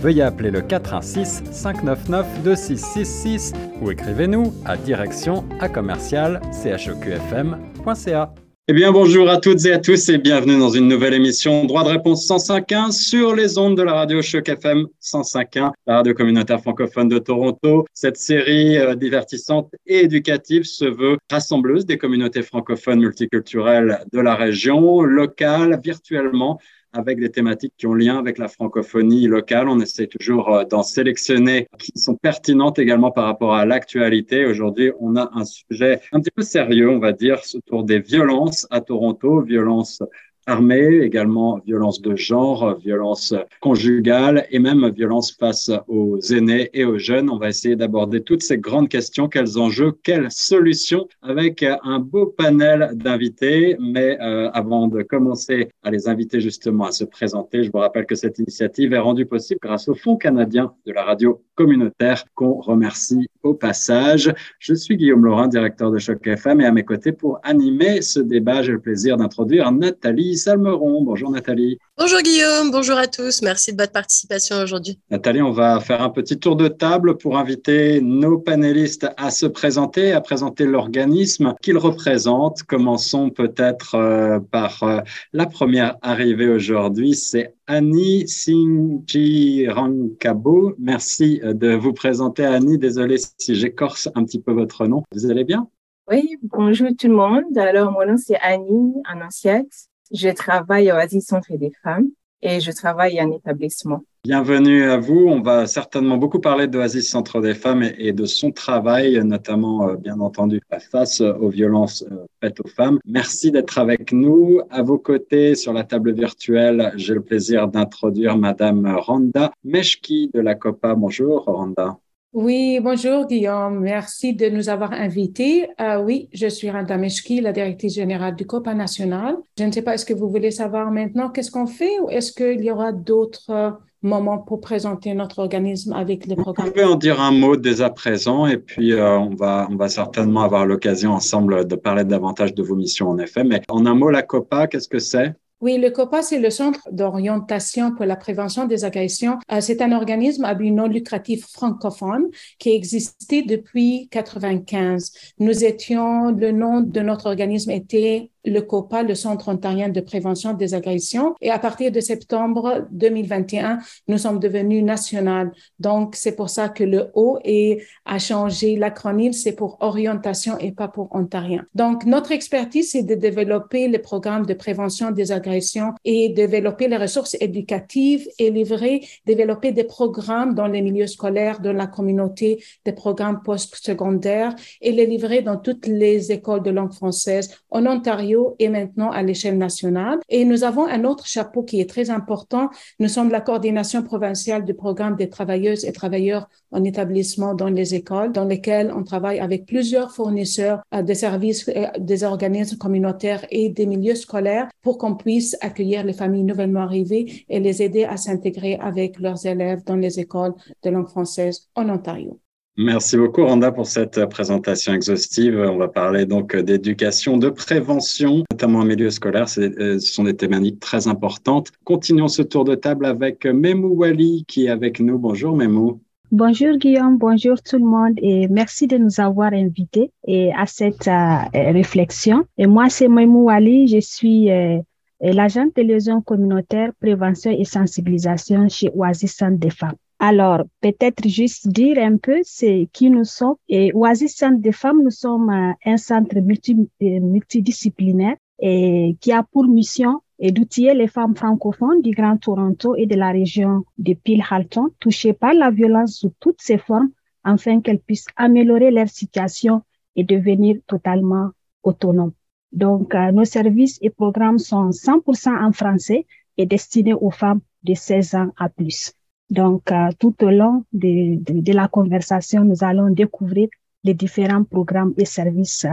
veuillez appeler le 416 599 2666 ou écrivez-nous à direction à commercial chqfm.ca. Eh bien, bonjour à toutes et à tous et bienvenue dans une nouvelle émission Droit de réponse 105.1 sur les ondes de la radio Choc FM 105.1, la radio communautaire francophone de Toronto. Cette série euh, divertissante et éducative se veut rassembleuse des communautés francophones multiculturelles de la région, locales, virtuellement avec des thématiques qui ont lien avec la francophonie locale. On essaie toujours euh, d'en sélectionner qui sont pertinentes également par rapport à l'actualité. Aujourd'hui, on a un sujet un petit peu sérieux, on va dire, autour des violences à Toronto, violences armée, également violence de genre, violence conjugale et même violence face aux aînés et aux jeunes. On va essayer d'aborder toutes ces grandes questions, quels enjeux, quelles solutions avec un beau panel d'invités. Mais euh, avant de commencer à les inviter justement à se présenter, je vous rappelle que cette initiative est rendue possible grâce au Fonds canadien de la radio communautaire qu'on remercie au passage. Je suis Guillaume Laurin, directeur de Choc FM et à mes côtés pour animer ce débat, j'ai le plaisir d'introduire Nathalie Salmeron. Bonjour Nathalie. Bonjour Guillaume, bonjour à tous. Merci de votre participation aujourd'hui. Nathalie, on va faire un petit tour de table pour inviter nos panélistes à se présenter, à présenter l'organisme qu'ils représentent. Commençons peut-être euh, par euh, la première arrivée aujourd'hui, c'est Annie Singirankabo. Merci de vous présenter Annie. Désolé si j'écorce un petit peu votre nom. Vous allez bien? Oui, bonjour tout le monde. Alors, mon nom c'est Annie Annonciette. Je travaille au Asie Centre des femmes et je travaille en établissement. Bienvenue à vous. On va certainement beaucoup parler d'Oasis Centre des femmes et de son travail, notamment, euh, bien entendu, face aux violences euh, faites aux femmes. Merci d'être avec nous. À vos côtés, sur la table virtuelle, j'ai le plaisir d'introduire Madame Randa Meshki de la COPA. Bonjour, Randa. Oui, bonjour Guillaume. Merci de nous avoir invités. Euh, oui, je suis Randa Meshki, la directrice générale du COPA national. Je ne sais pas, est-ce que vous voulez savoir maintenant qu'est-ce qu'on fait ou est-ce qu'il y aura d'autres euh, moments pour présenter notre organisme avec les programmes? Vous pouvez en dire un mot dès à présent et puis euh, on, va, on va certainement avoir l'occasion ensemble de parler davantage de vos missions en effet. Mais en un mot, la COPA, qu'est-ce que c'est? Oui, le COPA, c'est le Centre d'orientation pour la prévention des agressions. Euh, c'est un organisme à but non lucratif francophone qui existait depuis 95. Nous étions, le nom de notre organisme était le COPA, le Centre ontarien de prévention des agressions. Et à partir de septembre 2021, nous sommes devenus national. Donc, c'est pour ça que le O est, a changé l'acronyme, c'est pour orientation et pas pour ontarien. Donc, notre expertise, c'est de développer les programmes de prévention des agressions et développer les ressources éducatives et livrer, développer des programmes dans les milieux scolaires, dans la communauté, des programmes post-secondaires et les livrer dans toutes les écoles de langue française en Ontario et maintenant à l'échelle nationale. Et nous avons un autre chapeau qui est très important. Nous sommes la coordination provinciale du programme des travailleuses et travailleurs en établissement dans les écoles, dans lesquelles on travaille avec plusieurs fournisseurs euh, des services, euh, des organismes communautaires et des milieux scolaires pour qu'on puisse accueillir les familles nouvellement arrivées et les aider à s'intégrer avec leurs élèves dans les écoles de langue française en Ontario. Merci beaucoup, Randa, pour cette présentation exhaustive. On va parler donc d'éducation, de prévention, notamment en milieu scolaire. Euh, ce sont des thématiques très importantes. Continuons ce tour de table avec Memou Wali qui est avec nous. Bonjour, Memou. Bonjour Guillaume, bonjour tout le monde et merci de nous avoir invités et à cette euh, réflexion. Et moi, c'est Memou Wali, je suis euh, l'agent de liaison communautaire, prévention et sensibilisation chez Oasis Centre femmes. Alors, peut-être juste dire un peu c'est qui nous sommes. Et Oasis Centre des femmes, nous sommes euh, un centre euh, multidisciplinaire et qui a pour mission d'outiller les femmes francophones du Grand Toronto et de la région de Peel-Halton touchées par la violence sous toutes ses formes afin qu'elles puissent améliorer leur situation et devenir totalement autonomes. Donc, euh, nos services et programmes sont 100% en français et destinés aux femmes de 16 ans à plus. Donc, euh, tout au long de, la conversation, nous allons découvrir les différents programmes et services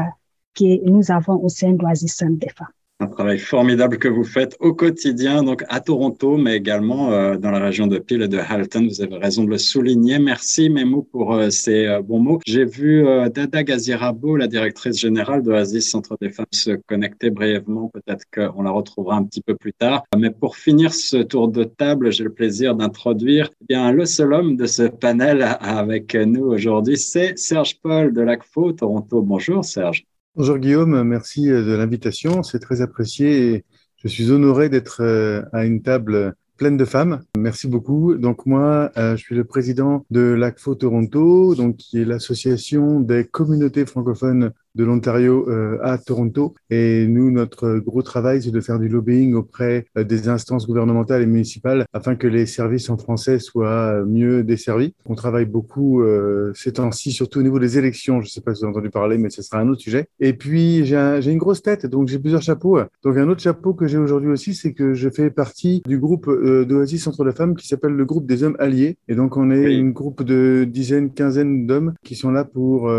que nous avons au sein d'Oasis des femmes un travail formidable que vous faites au quotidien, donc à Toronto, mais également euh, dans la région de Peel et de Halton. Vous avez raison de le souligner. Merci Memo pour euh, ces euh, bons mots. J'ai vu Dada Gazirabo, la directrice générale de Oasis Centre des Femmes, se connecter brièvement. Peut-être qu'on la retrouvera un petit peu plus tard. Mais pour finir ce tour de table, j'ai le plaisir d'introduire eh bien le seul homme de ce panel avec nous aujourd'hui, c'est Serge Paul de l'ACFO Toronto. Bonjour Serge. Bonjour Guillaume, merci euh, de l'invitation, c'est très apprécié et je suis honoré d'être euh, à une table pleine de femmes. Merci beaucoup. Donc moi, euh, je suis le président de l'ACFO Toronto, donc qui est l'association des communautés francophones de l'Ontario euh, à Toronto. Et nous, notre gros travail, c'est de faire du lobbying auprès euh, des instances gouvernementales et municipales afin que les services en français soient euh, mieux desservis. On travaille beaucoup ces temps-ci, surtout au niveau des élections. Je ne sais pas si vous avez entendu parler, mais ce sera un autre sujet. Et puis, j'ai une grosse tête, donc j'ai plusieurs chapeaux. Donc un autre chapeau que j'ai aujourd'hui aussi, c'est que je fais partie du groupe d'Oasis entre les femmes qui s'appelle le groupe des hommes alliés. Et donc on est une groupe de dizaines, quinzaines d'hommes qui sont là pour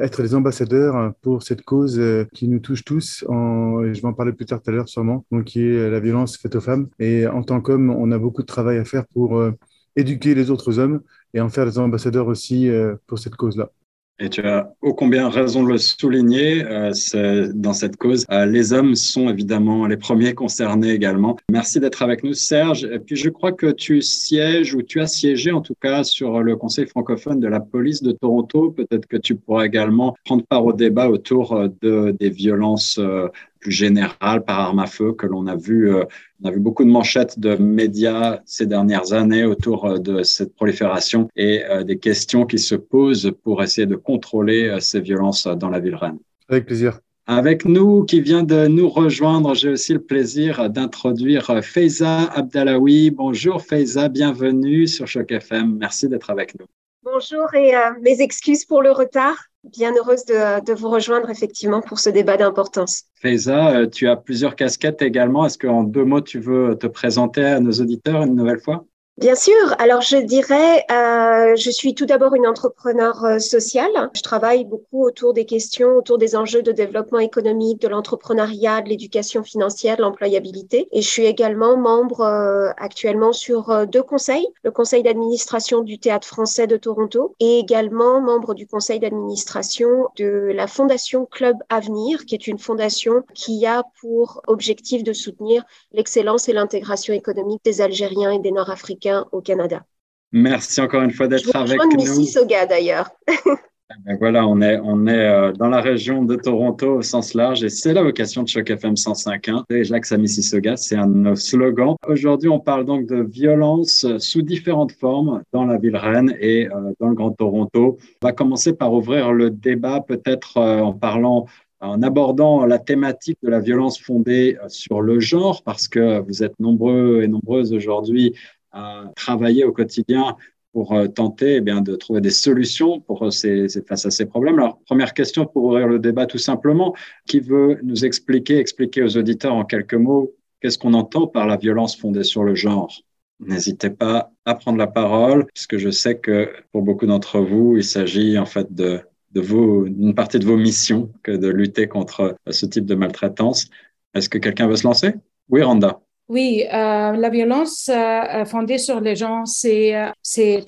être les ambassadeurs pour cette cause euh, qui nous touche tous, en, je vais en parler plus tard tout à l'heure sûrement, donc qui est la violence faite aux femmes. Et en tant qu'homme, on a beaucoup de travail à faire pour euh, éduquer les autres hommes et en faire des ambassadeurs aussi euh, pour cette cause-là. Et tu as ô combien raison de le souligner euh, dans cette cause. Euh, les hommes sont évidemment les premiers concernés également. Merci d'être avec nous, Serge. Et puis je crois que tu sièges ou tu as siégé en tout cas sur le Conseil francophone de la police de Toronto. Peut-être que tu pourras également prendre part au débat autour euh, de, des violences euh, plus générale par arme à feu que l'on a vu. Euh, on a vu beaucoup de manchettes de médias ces dernières années autour euh, de cette prolifération et euh, des questions qui se posent pour essayer de contrôler ces violences dans la ville reine. Avec plaisir. Avec nous, qui vient de nous rejoindre, j'ai aussi le plaisir d'introduire Faiza Abdalawi. Bonjour Faiza, bienvenue sur Choc FM. Merci d'être avec nous. Bonjour et mes excuses pour le retard bien heureuse de, vous rejoindre effectivement pour ce débat d'importance. Faiza, euh, tu as plusieurs casquettes également. Est-ce qu'en deux mots, tu veux te présenter à nos auditeurs une nouvelle fois? Bien sûr. Alors, je dirais, euh, je suis tout d'abord une entrepreneur euh, sociale. Je travaille beaucoup autour des questions, autour des enjeux de développement économique, de l'entrepreneuriat, de l'éducation financière, de l'employabilité. Et je suis également membre euh, actuellement sur euh, deux conseils, le conseil d'administration du Théâtre français de Toronto et également membre du conseil d'administration de la fondation Club Avenir, qui est une fondation qui a pour objectif de soutenir l'excellence et l'intégration économique des Algériens et des Nord-Africains au Canada. Merci encore une fois d'être avec nous. Mississauga d'ailleurs. Eh ben voilà, on est, on est euh, dans la région de Toronto au sens large et c'est la vocation de Choc FM 105.1. Déjà que ça Mississauga, c'est un de nos slogans. Aujourd'hui, on parle donc de violence sous différentes formes dans la ville reine et euh, dans le Grand Toronto. On va commencer par ouvrir le débat peut-être euh, en parlant en abordant la thématique de la violence fondée sur le genre, parce que vous êtes nombreux et nombreuses aujourd'hui à travailler au quotidien pour euh, tenter eh bien, de trouver des solutions pour ces, face à ces problèmes. Alors, première question pour ouvrir le débat tout simplement, qui veut nous expliquer, expliquer aux auditeurs en quelques mots, qu'est-ce qu'on entend par la violence fondée sur le genre? N'hésitez pas à prendre la parole, puisque je sais que pour beaucoup d'entre vous, il s'agit en fait de, de vos, une partie de vos missions que de lutter contre ce type de maltraitance. Est-ce que quelqu'un veut se lancer? Oui, Randa. Oui, euh, la violence euh, fondée sur les gens, c'est euh,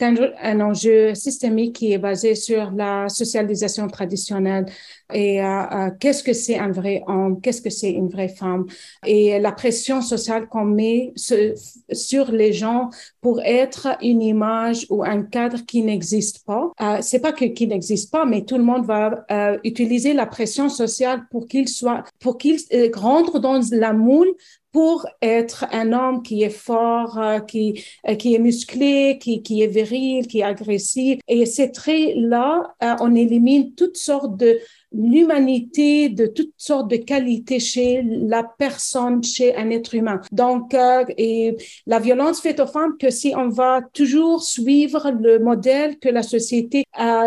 un, un, enjeu systémique qui est basé sur la socialisation traditionnelle. Et euh, euh, qu'est-ce que c'est un vrai homme, qu'est-ce que c'est une vraie femme? Et la pression sociale qu'on met sur les gens pour être une image ou un cadre qui n'existe pas. Euh, c'est pas que qui n'existe pas, mais tout le monde va euh, utiliser la pression sociale pour qu'il soit, pour qu'il rentre dans la moule pour être un homme qui est fort, euh, qui, euh, qui est musclé, qui, qui est viril, qui est agressif. Et c'est très là, euh, on élimine toutes sortes de l'humanité, de toutes sortes de qualités chez la personne, chez un être humain. Donc, et la violence faite aux femmes, que si on va toujours suivre le modèle que la société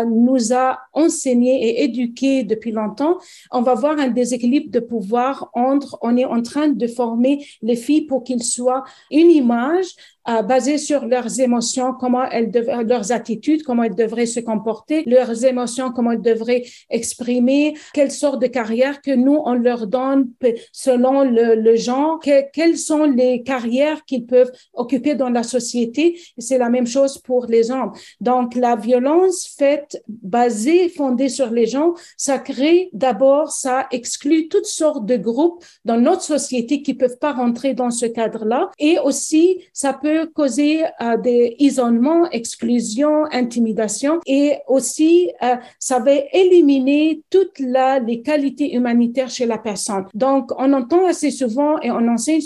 nous a enseigné et éduqué depuis longtemps, on va voir un déséquilibre de pouvoir entre, on est en train de former les filles pour qu'ils soient une image euh, basé sur leurs émotions, comment elles dev- leurs attitudes, comment elles devraient se comporter, leurs émotions, comment elles devraient exprimer, quelle sorte de carrière que nous, on leur donne selon le, le genre, que- quelles sont les carrières qu'ils peuvent occuper dans la société. C'est la même chose pour les hommes. Donc, la violence faite, basée, fondée sur les gens, ça crée d'abord, ça exclut toutes sortes de groupes dans notre société qui peuvent pas rentrer dans ce cadre-là. Et aussi, ça peut causer euh, des isolements, exclusion, intimidation. Et aussi, euh, ça va éliminer toutes les qualités humanitaires chez la personne. Donc, on entend assez souvent et on enseigne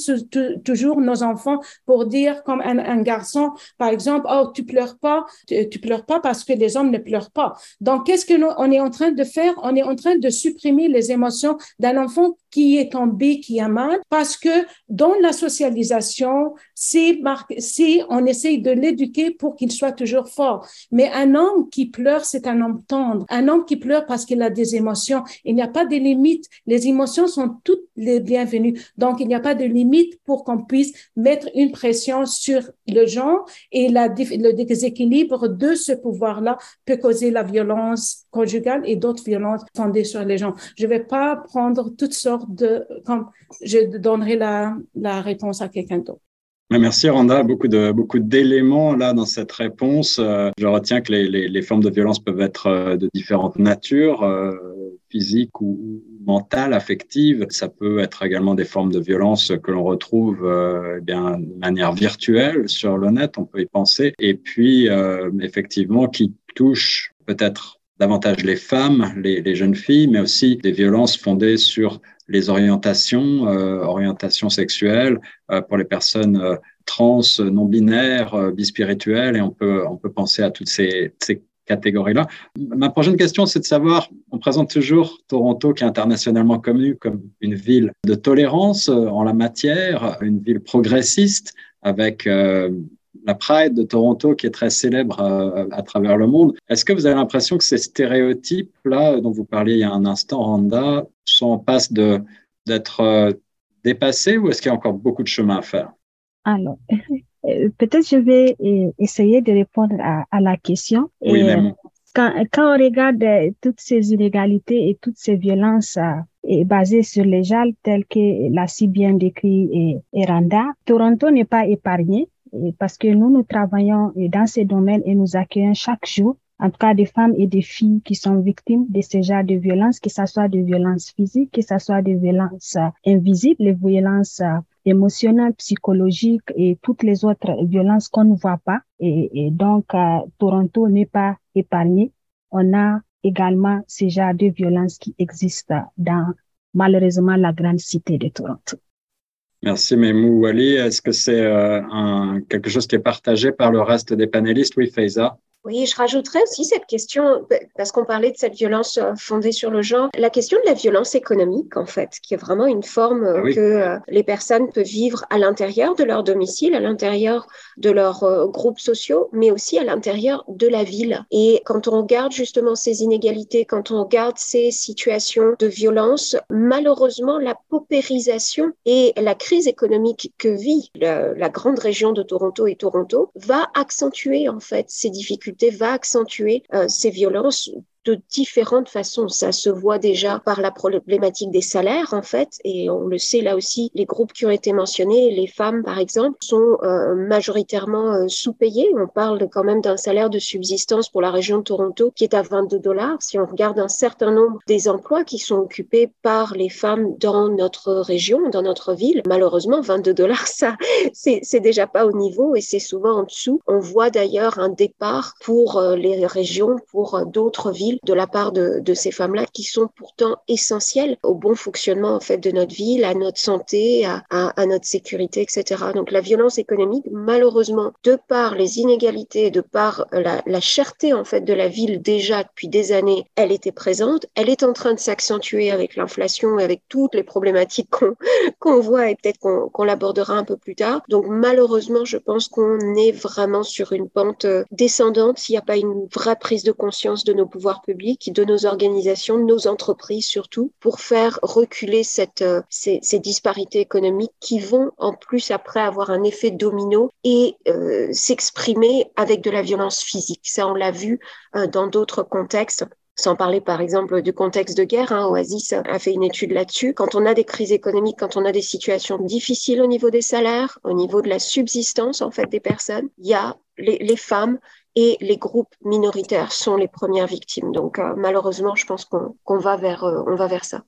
toujours nos enfants pour dire comme un, un garçon, par exemple, oh, tu pleures pas, tu, tu pleures pas parce que les hommes ne pleurent pas. Donc, qu'est-ce que nous, on est en train de faire? On est en train de supprimer les émotions d'un enfant qui est tombé, qui a mal, parce que dans la socialisation, c'est, on essaye de l'éduquer pour qu'il soit toujours fort. Mais un homme qui pleure, c'est un homme tendre. Un homme qui pleure parce qu'il a des émotions. Il n'y a pas de limite. Les émotions sont toutes les bienvenues. Donc, il n'y a pas de limite pour qu'on puisse mettre une pression sur le genre et le déséquilibre de ce pouvoir-là peut causer la violence conjugale et d'autres violences fondées sur les gens. Je vais pas prendre toutes sortes de, comme je donnerai la, réponse à quelqu'un d'autre. Merci Randa, beaucoup de beaucoup d'éléments là dans cette réponse. Euh, je retiens que les, les, formes de violence peuvent être euh, de différentes natures, euh, physiques ou mentales, affectives. Ça peut être également des formes de violence que l'on retrouve eh bien de manière virtuelle sur le net, on peut y penser. Et puis effectivement qui touchent peut-être davantage les femmes, les, jeunes filles, mais aussi des violences fondées sur les orientations, euh, orientations sexuelles euh, pour les personnes euh, trans, non binaires, bispirituelles, et on peut on peut penser à toutes ces, ces catégories-là. Ma prochaine question, c'est de savoir, on présente toujours Toronto qui est internationalement connue comme une ville de tolérance en la matière, une ville progressiste avec la Pride de Toronto qui est très célèbre à, à travers le monde. Est-ce que vous avez l'impression que ces stéréotypes-là dont vous parliez il y a un instant, Randa, sont en passe de, d'être euh, dépassés ou est-ce qu'il y a encore beaucoup de chemin à faire? Alors, peut-être je vais essayer de répondre à, à la question. Oui, et, même. Quand, quand on regarde toutes ces inégalités et toutes ces violences euh, basées sur les gens telles que l'a si bien décrit et, et Randa, Toronto n'est pas épargné parce que nous, nous travaillons dans ces domaines et nous accueillons chaque jour, en tout cas des femmes et des filles qui sont victimes de ce genre de violences, que ce soit de violences physiques, que ce soit de violences invisibles, les violences émotionnelles, psychologiques et toutes les autres violences qu'on ne voit pas. Et, et donc, euh, Toronto n'est pas épargné. On a également ce genre de violences qui existent dans malheureusement la grande cité de Toronto. Merci Memou Wali. Est-ce que c'est euh, quelque chose qui est partagé par le reste des panélistes? Oui, Faiza. Oui, je rajouterais aussi cette question, parce qu'on parlait de cette violence fondée sur le genre, la question de la violence économique, en fait, qui est vraiment une forme ah oui. que euh, les personnes peuvent vivre à l'intérieur de leur domicile, à l'intérieur de leurs euh, groupes sociaux, mais aussi à l'intérieur de la ville. Et quand on regarde justement ces inégalités, quand on regarde ces situations de violence, malheureusement, la paupérisation et la crise économique que vit la, la grande région de Toronto et Toronto va accentuer, en fait, ces difficultés va accentuer euh, ces violences de différentes façons. Ça se voit déjà par la problématique des salaires, en fait, et on le sait là aussi, les groupes qui ont été mentionnés, les femmes, par exemple, sont euh, majoritairement euh, sous-payées. On parle quand même d'un salaire de subsistance pour la région de Toronto qui est à 22 dollars. Si on regarde un certain nombre des emplois qui sont occupés par les femmes dans notre région, dans notre ville, malheureusement, 22 dollars, ça, c'est déjà pas au niveau et c'est souvent en dessous. On voit d'ailleurs un départ pour euh, les régions, pour d'autres villes de la part de, de ces femmes-là qui sont pourtant essentielles au bon fonctionnement en fait de notre ville, à notre santé, à, à, à, notre sécurité, etc. Donc la violence économique, malheureusement, de par les inégalités, de par la, la cherté en fait de la ville déjà depuis des années, elle était présente. Elle est en train de s'accentuer avec l'inflation et avec toutes les problématiques qu'on qu'on voit et peut-être qu'on qu l'abordera un peu plus tard. Donc malheureusement, je pense qu'on est vraiment sur une pente descendante s'il n'y a pas une vraie prise de conscience de nos pouvoirs publics, de nos organisations, de nos entreprises surtout, pour faire reculer cette, euh, ces, disparités économiques qui vont en plus après avoir un effet domino et euh, s'exprimer avec de la violence physique. Ça, on l'a vu euh, dans d'autres contextes sans parler par exemple du contexte de guerre, hein, Oasis a fait une étude là-dessus. Quand on a des crises économiques, quand on a des situations difficiles au niveau des salaires, au niveau de la subsistance en fait des personnes, il y a les, les femmes et les groupes minoritaires sont les premières victimes. Donc euh, malheureusement, je pense qu'on va vers euh, va vers ça.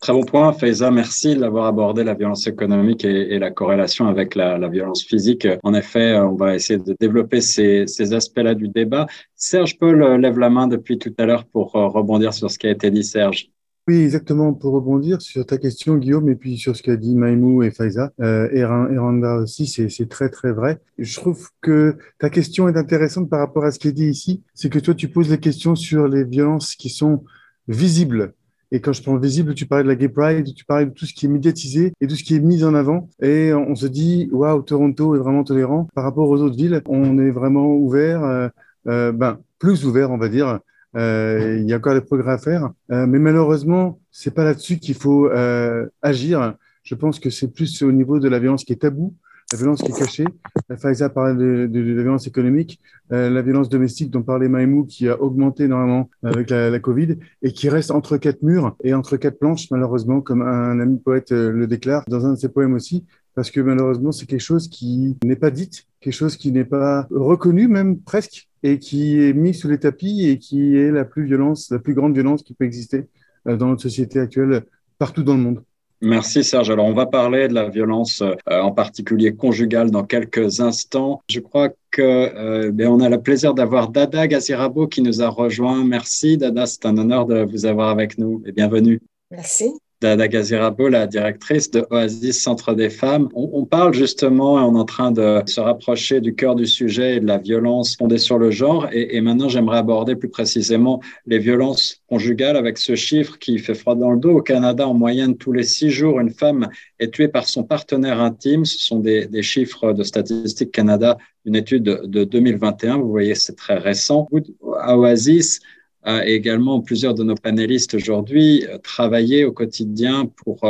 Très bon point, Faiza. Merci d'avoir abordé la violence économique et, la corrélation avec la, violence physique. En effet, on va essayer de développer ces, ces aspects-là du débat. Serge Paul lève la main depuis tout à l'heure pour euh, rebondir sur ce qui a été dit, Serge. Oui, exactement. Pour rebondir sur ta question, Guillaume, et puis sur ce qu'a dit Maïmou et Faiza, euh, et Randa aussi, c'est très, très vrai. Je trouve que ta question est intéressante par rapport à ce qui est dit ici. C'est que toi, tu poses les questions sur les violences qui sont visibles et quand je prends visible, tu parlais de la Gay Pride, tu parlais de tout ce qui est médiatisé et tout ce qui est mis en avant. Et on se dit, waouh, Toronto est vraiment tolérant. Par rapport aux autres villes, on est vraiment ouvert, euh, euh, ben, plus ouvert, on va dire. Euh, il y a encore des progrès à faire. Euh, mais malheureusement, c'est pas là-dessus qu'il faut euh, agir. Je pense que c'est plus au niveau de la violence qui est tabou la violence qui est cachée. La Faiza parlait de, la violence économique, euh, la violence domestique dont parlait Maïmou qui a augmenté énormément avec la, la, Covid et qui reste entre quatre murs et entre quatre planches, malheureusement, comme un ami poète euh, le déclare dans un de ses poèmes aussi, parce que malheureusement, c'est quelque chose qui n'est pas dit, quelque chose qui n'est pas reconnu même presque, et qui est mis sous les tapis et qui est la plus violence, la plus grande violence qui peut exister euh, dans notre société actuelle partout dans le monde. Merci Serge. Alors on va parler de la violence euh, en particulier conjugale dans quelques instants. Je crois que euh, ben, on a le plaisir d'avoir Dada Gazirabo qui nous a rejoint. Merci Dada, c'est un honneur de vous avoir avec nous et bienvenue. Merci. Dada Gazirabo, la directrice de Oasis Centre des Femmes. On, on, parle justement, et on est en train de se rapprocher du cœur du sujet et de la violence fondée sur le genre. Et, et maintenant, j'aimerais aborder plus précisément les violences conjugales avec ce chiffre qui fait froid dans le dos. Au Canada, en moyenne, tous les six jours, une femme est tuée par son partenaire intime. Ce sont des, des chiffres de Statistique Canada, une étude de 2021. Vous voyez, c'est très récent. À Oasis, et également plusieurs de nos panélistes aujourd'hui travailler au quotidien pour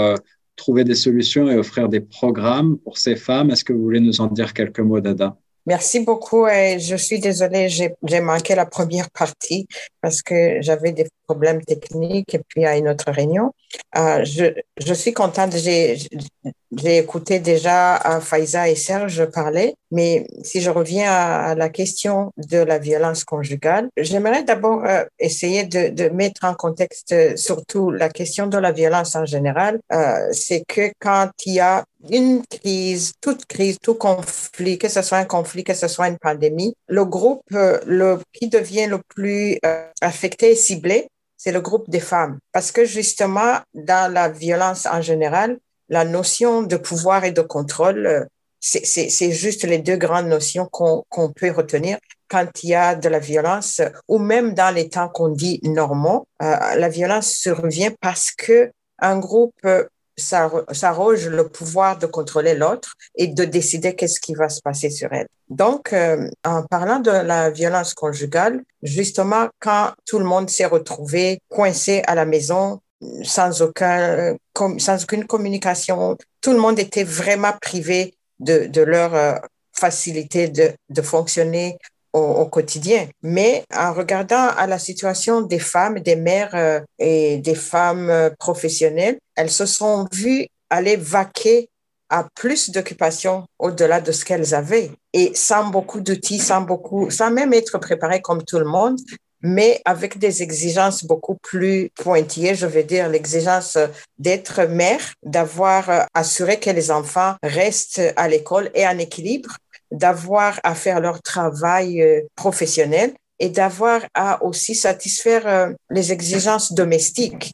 trouver des solutions et offrir des programmes pour ces femmes. Est-ce que vous voulez nous en dire quelques mots, Dada? Merci beaucoup je suis désolée, j'ai manqué la première partie parce que j'avais des problèmes techniques et puis à une autre réunion. Euh, je suis contente, j'ai écouté déjà Faiza et Serge parler, mais si je reviens à, la question de la violence conjugale, j'aimerais d'abord euh, essayer de, de, mettre en contexte surtout la question de la violence en général. Euh, C'est que quand il y a une crise, toute crise, tout conflit, que ce soit un conflit, que ce soit une pandémie, le groupe euh, le, qui devient le plus euh, affecté et ciblé, c'est le groupe des femmes. Parce que justement, dans la violence en général, la notion de pouvoir et de contrôle, euh, c'est juste les deux grandes notions qu'on qu peut retenir quand il y a de la violence ou même dans les temps qu'on dit normaux. Euh, la violence survient parce que un groupe s'arroge le pouvoir de contrôler l'autre et de décider qu'est-ce qui va se passer sur elle. Donc, euh, en parlant de la violence conjugale, justement, quand tout le monde s'est retrouvé coincé à la maison, sans, aucun, sans aucune communication, tout le monde était vraiment privé de, de leur euh, facilité de, de fonctionner au, au, quotidien. Mais en regardant à la situation des femmes, des mères euh, et des femmes euh, professionnelles, elles se sont vues aller vaquer à plus d'occupations au-delà de ce qu'elles avaient et sans beaucoup d'outils, sans beaucoup, sans même être préparées comme tout le monde, mais avec des exigences beaucoup plus pointillées, je veux dire l'exigence d'être mère, d'avoir euh, assuré que les enfants restent à l'école et en équilibre, d'avoir à faire leur travail euh, professionnel et d'avoir à aussi satisfaire euh, les exigences domestiques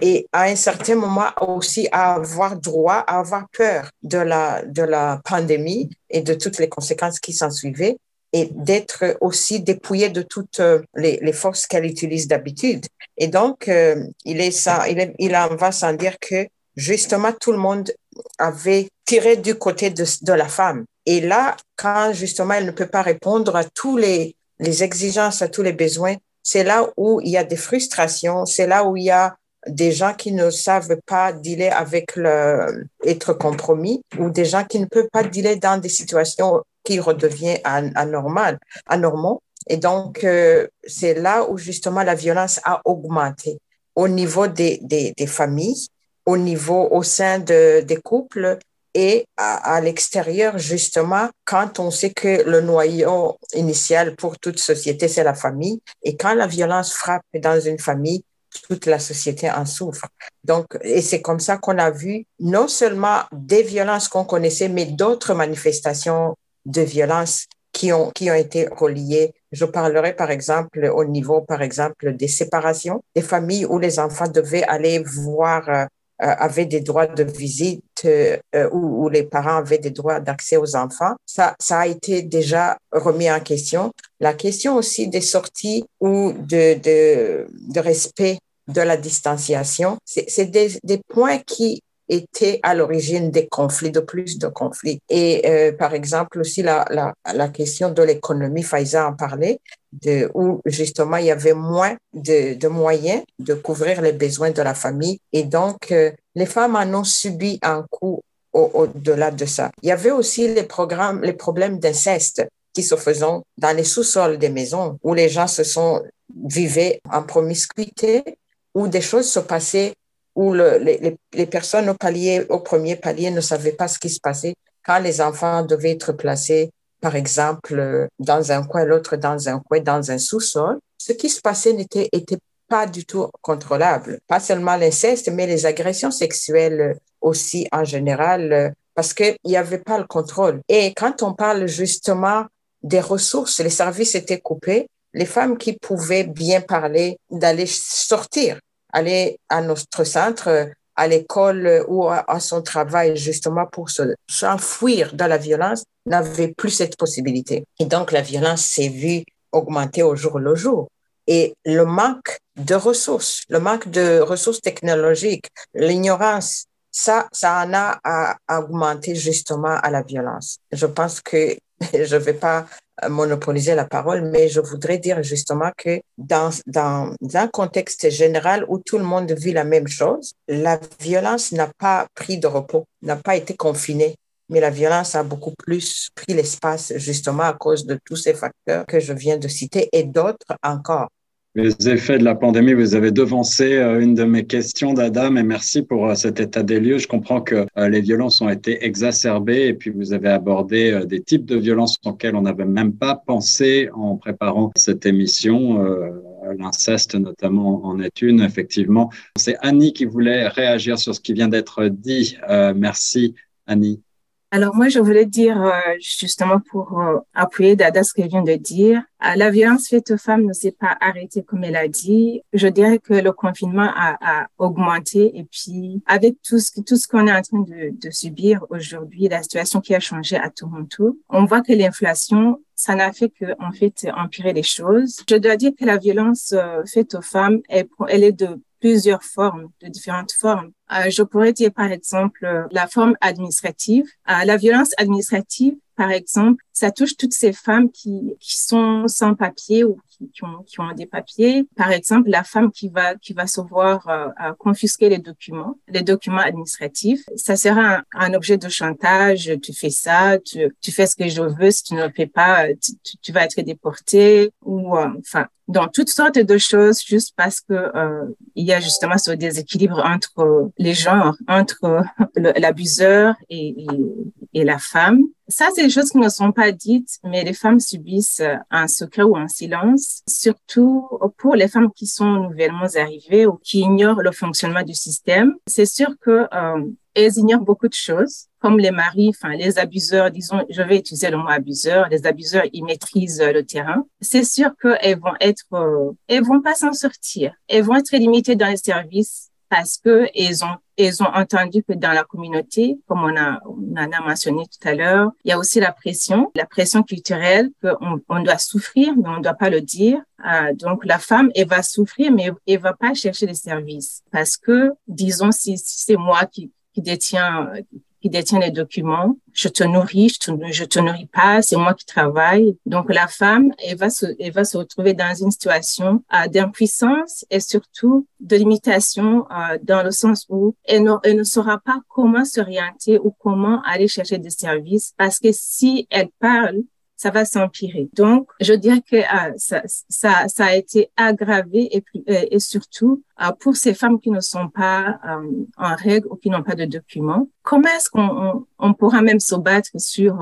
et à un certain moment aussi à avoir droit, à avoir peur de la, de la pandémie et de toutes les conséquences qui s'en suivaient et d'être aussi dépouillé de toutes euh, les, forces qu'elle utilise d'habitude. Et donc, euh, il, est ça, il, est, il en va sans dire que justement tout le monde avait tiré du côté de, de la femme. Et là, quand justement elle ne peut pas répondre à tous les, les exigences, à tous les besoins c'est là où il y a des frustrations, c'est là où il y a des gens qui ne savent pas dealer avec le être compromis ou des gens qui ne peuvent pas dealer dans des situations qui redeviennent anormales, anormaux. Et donc, euh, c'est là où justement la violence a augmenté au niveau des, des, des familles, au niveau au sein de, des couples et à, à l'extérieur, justement, quand on sait que le noyau initial pour toute société, c'est la famille, et quand la violence frappe dans une famille, toute la société en souffre. Donc, et c'est comme ça qu'on a vu non seulement des violences qu'on connaissait, mais d'autres manifestations de violence qui ont, qui ont été reliées. Je parlerai par exemple au niveau, par exemple, des séparations, des familles où les enfants devaient aller voir euh, euh, avaient des droits de visite euh, où, où, les parents avaient des droits d'accès aux enfants. Ça, ça a été déjà remis en question. La question aussi des sorties ou de, de, de respect de la distanciation, c'est des, des points qui étaient à l'origine des conflits, de plus de conflits. Et euh, par exemple aussi la, la, la question de l'économie, Faiza en parlait, de, où justement il y avait moins de, de, moyens de couvrir les besoins de la famille. Et donc, euh, les femmes en ont subi un coup au-delà de ça. Il y avait aussi les programmes, les problèmes d'inceste qui se faisaient dans les sous-sols des maisons où les gens se sont vivaient en promiscuité, où des choses se passaient, où le, les, les personnes au au premier palier ne savaient pas ce qui se passait quand les enfants devaient être placés par exemple, euh, dans un coin, l'autre dans un coin, dans un sous-sol, ce qui se passait n'était était pas du tout contrôlable. Pas seulement l'inceste, mais les agressions sexuelles aussi en général, euh, parce qu'il n'y avait pas le contrôle. Et quand on parle justement des ressources, les services étaient coupés, les femmes qui pouvaient bien parler d'aller sortir, aller à notre centre, à l'école ou à, son travail justement pour s'enfuir dans la violence n'avait plus cette possibilité. Et donc la violence s'est vue augmenter au jour le jour. Et le manque de ressources, le manque de ressources technologiques, l'ignorance, ça, ça en a à, augmenter justement à la violence. Je pense que je ne vais pas monopoliser la parole, mais je voudrais dire justement que dans, un contexte général où tout le monde vit la même chose, la violence n'a pas pris de repos, n'a pas été confinée mais la violence a beaucoup plus pris l'espace justement à cause de tous ces facteurs que je viens de citer et d'autres encore les effets de la pandémie, vous avez devancé euh, une de mes questions, d'Adam, et merci pour euh, cet état des lieux. Je comprends que euh, les violences ont été exacerbées et puis vous avez abordé des types de violences auxquelles on n'avait même pas pensé en préparant cette émission. L'inceste notamment en est une, effectivement. C'est Annie qui voulait réagir sur ce qui vient d'être dit. merci, Annie. Alors moi, je voulais dire euh, justement pour euh, appuyer Dada ce qu'elle vient de dire, euh, la violence faite aux femmes ne s'est pas arrêtée comme elle a dit. Je dirais que le confinement a, a augmenté et puis avec tout ce, tout ce qu'on est en train de, de subir aujourd'hui, la situation qui a changé à Toronto, on voit que l'inflation ça n'a fait que en fait empirer les choses. Je dois dire que la violence faite aux femmes, elle, elle est de plusieurs formes, de différentes formes. Euh, je pourrais dire par exemple la forme administrative. Euh, la violence administrative, par exemple, ça touche toutes ces femmes qui, qui sont sans papier ou qui, ont, qui ont des papiers. Par exemple, la femme qui va, qui va se voir euh, confisquer les documents, les documents administratifs. Ça sera un, objet de chantage. Tu fais ça, tu, tu fais ce que je veux. Si tu ne le fais pas, tu, vas être déporté ou, euh, enfin, dans toutes sortes de choses juste parce que euh, il y a justement ce déséquilibre entre les genres, entre l'abuseur et, et, la femme. Ça, c'est des choses qui ne sont pas dites, mais les femmes subissent en secret ou en silence, surtout pour les femmes qui sont nouvellement arrivées ou qui ignorent le fonctionnement du système. C'est sûr que euh, elles ignorent beaucoup de choses, comme les maris, enfin les abuseurs, disons, je vais utiliser le mot abuseur, les abuseurs, ils maîtrisent le terrain. C'est sûr qu'elles vont être, euh, elles vont pas s'en sortir. Elles vont être limitées dans les services parce que elles ont ils ont entendu que dans la communauté, comme on, a, on en a mentionné tout à l'heure, il y a aussi la pression, la pression culturelle qu'on on doit souffrir, mais on ne doit pas le dire. Euh, donc la femme, elle va souffrir, mais elle va pas chercher les services parce que, disons, si, si c'est moi qui, qui détient qui détient les documents. Je te nourris, je te, te nourris pas, c'est moi qui travaille. Donc la femme, elle va se, elle va se retrouver dans une situation euh, d'impuissance et surtout de limitation euh, dans le sens où elle ne, elle ne saura pas comment s'orienter ou comment aller chercher des services parce que si elle parle ça va s'empirer. Donc, je dirais que euh, ça, ça, ça, a été aggravé et, euh, et surtout pour ces femmes qui ne sont pas en règle ou qui n'ont pas de documents. Comment est-ce qu'on on, pourra même se battre sur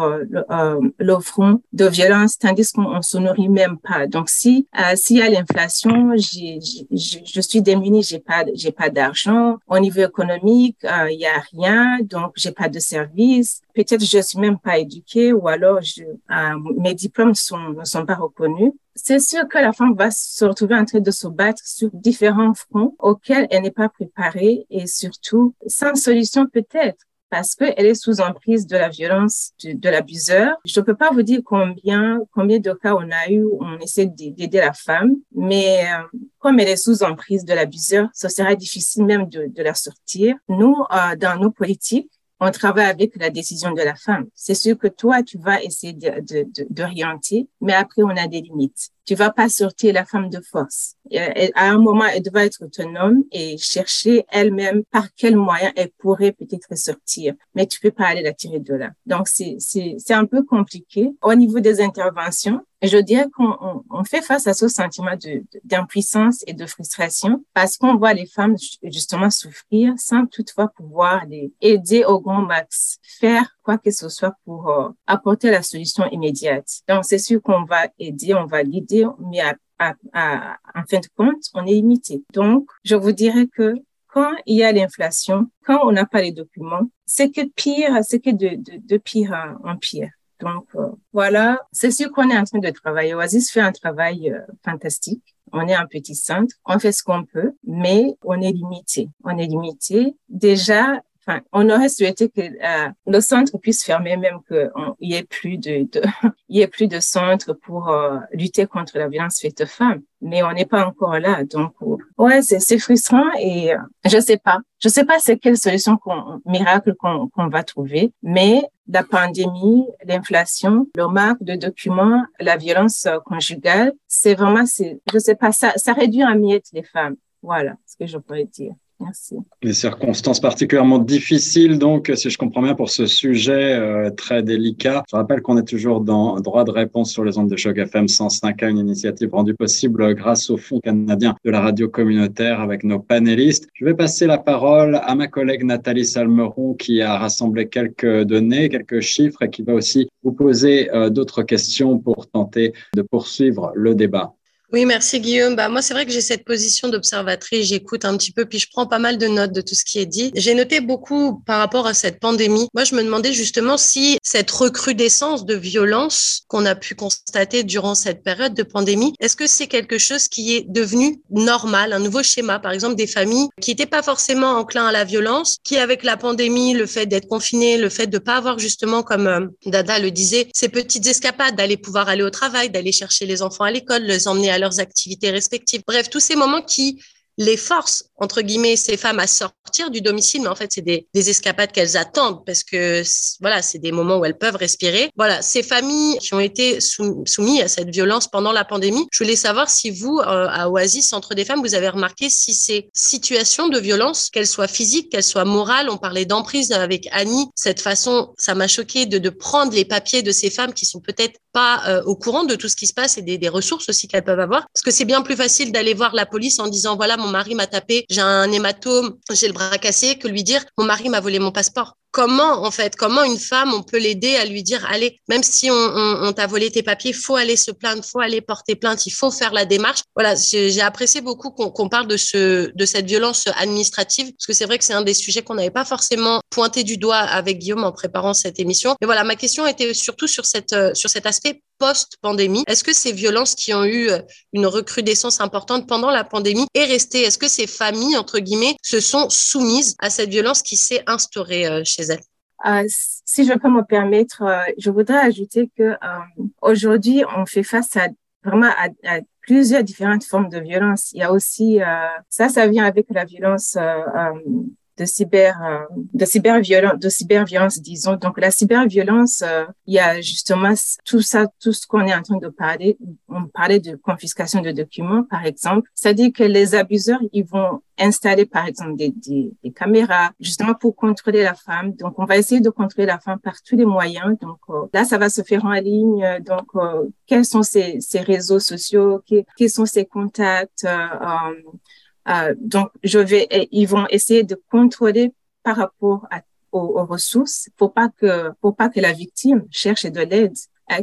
le, front de violence tandis qu'on ne se nourrit même pas? Donc, si s'il y a l'inflation, je suis démunie, j'ai pas j'ai pas d'argent. Au niveau économique, il y a rien, donc j'ai pas de service. Peut-être je suis même pas éduquée ou alors je, mes diplômes sont, ne sont pas reconnus, c'est sûr que la femme va se retrouver en train de se battre sur différents fronts auxquels elle n'est pas préparée et surtout sans solution peut-être parce qu'elle est sous emprise de la violence de, l'abuseur. Je ne peux pas vous dire combien, combien de cas on a eu où on essaie d'aider la femme, mais euh, comme elle est sous emprise de l'abuseur, ce sera difficile même de, la sortir. Nous, euh, dans nos politiques, on travaille avec la décision de la femme. C'est sûr que toi, tu vas essayer d'orienter, mais après, on a des limites. Tu vas pas sortir la femme de force. À un moment, elle doit être autonome et chercher elle-même par quel moyen elle pourrait peut-être sortir. Mais tu peux pas aller la tirer de là. Donc, c'est, c'est, c'est un peu compliqué. Au niveau des interventions, je dirais qu'on on, fait face à ce sentiment de, d'impuissance et de frustration parce qu'on voit les femmes justement souffrir sans toutefois pouvoir les aider au grand max, faire quoi que ce soit pour euh, apporter la solution immédiate. Donc, c'est sûr qu'on va aider, on va guider, mais en fin de compte, on est limité. Donc, je vous dirais que quand il y a l'inflation, quand on n'a pas les documents, c'est que pire, c'est que de, pire en pire. Donc, euh, voilà, c'est sûr qu'on est en train de travailler. Oasis fait un travail euh, fantastique. On est un petit centre, on fait ce qu'on peut, mais on est limité. On est limité. Déjà, On aurait souhaité que euh, le centre puisse fermer, même qu'il n'y ait plus de, de y ait plus de centre pour euh, lutter contre la violence faite aux femmes. Mais on n'est pas encore là, donc euh, ouais, c'est frustrant et je sais pas, je sais pas c'est quelle solution miracle qu'on va trouver, mais la pandémie, l'inflation, le manque de documents, la violence conjugale, c'est vraiment, je sais pas, ça, réduit en miettes les femmes. Voilà ce que je pourrais dire. Merci. Les circonstances particulièrement difficiles, donc, si je comprends bien, pour ce sujet euh, très délicat. Je rappelle qu'on est toujours dans droit de réponse sur les ondes de choc FM 105 une initiative rendue possible grâce au Fonds canadien de la radio communautaire avec nos panélistes. Je vais passer la parole à ma collègue Nathalie Salmeron qui a rassemblé quelques données, quelques chiffres et qui va aussi vous poser euh, d'autres questions pour tenter de poursuivre le débat. Oui, merci Guillaume. Bah, moi, c'est vrai que j'ai cette position d'observatrice, j'écoute un petit peu, puis je prends pas mal de notes de tout ce qui est dit. J'ai noté beaucoup par rapport à cette pandémie. Moi, je me demandais justement si cette recrudescence de violence qu'on a pu constater durant cette période de pandémie, est-ce que c'est quelque chose qui est devenu normal, un nouveau schéma, par exemple, des familles qui n'étaient pas forcément enclins à la violence, qui avec la pandémie, le fait d'être confiné, le fait de pas avoir justement, comme euh, Dada le disait, ces petites escapades, d'aller pouvoir aller au travail, d'aller chercher les enfants à l'école, les emmener à leurs activités respectives. Bref, tous ces moments qui les forcent, entre guillemets, ces femmes à sortir du domicile, mais en fait, c'est des, escapades qu'elles attendent parce que, voilà, c'est des moments où elles peuvent respirer. Voilà, ces familles qui ont été soumises à cette violence pendant la pandémie, je voulais savoir si vous, euh, à Oasis, Centre des femmes, vous avez remarqué si ces situations de violence, qu'elles soient physiques, qu'elles soient morales, on parlait d'emprise avec Annie, cette façon, ça m'a choqué de, de prendre les papiers de ces femmes qui sont peut-être pas euh, au courant de tout ce qui se passe et des, des ressources aussi qu'elles peuvent avoir. Parce que c'est bien plus facile d'aller voir la police en disant, voilà, mon mari m'a tapé, j'ai un hématome, j'ai le bras cassé, que lui dire mon mari m'a volé mon passeport. Comment, en fait, comment une femme, on peut l'aider à lui dire, allez, même si on, t'a volé tes papiers, faut aller se plaindre, faut aller porter plainte, il faut faire la démarche. Voilà, j'ai apprécié beaucoup qu'on parle de ce, de cette violence administrative, parce que c'est vrai que c'est un des sujets qu'on n'avait pas forcément pointé du doigt avec Guillaume en préparant cette émission. Mais voilà, ma question était surtout sur cette, sur cet aspect post-pandémie. Est-ce que ces violences qui ont eu euh, une recrudescence importante pendant la pandémie est restée? Est-ce que ces familles, entre guillemets, se sont soumises à cette violence qui s'est instaurée euh, chez elles? Euh, si je peux me permettre, je voudrais ajouter que aujourd'hui, on fait face à vraiment à, plusieurs différentes formes de violence. Il y a aussi ça, ça vient avec la violence de cyber de cyberviolence de cyberviolence disons donc la cyberviolence il y a justement tout ça tout ce qu'on est en train de parler on parlait de confiscation de documents par exemple c'est-à-dire que les abuseurs ils vont installer par exemple des, des, des, caméras justement pour contrôler la femme. Donc on va essayer de contrôler la femme par tous les moyens. Donc euh, là ça va se faire en ligne. Donc euh, quels sont ses, ses, réseaux sociaux, quels sont ses contacts? Euh, donc je vais, ils vont essayer de contrôler par rapport aux, ressources pour pas que pour pas que la victime cherche de l'aide.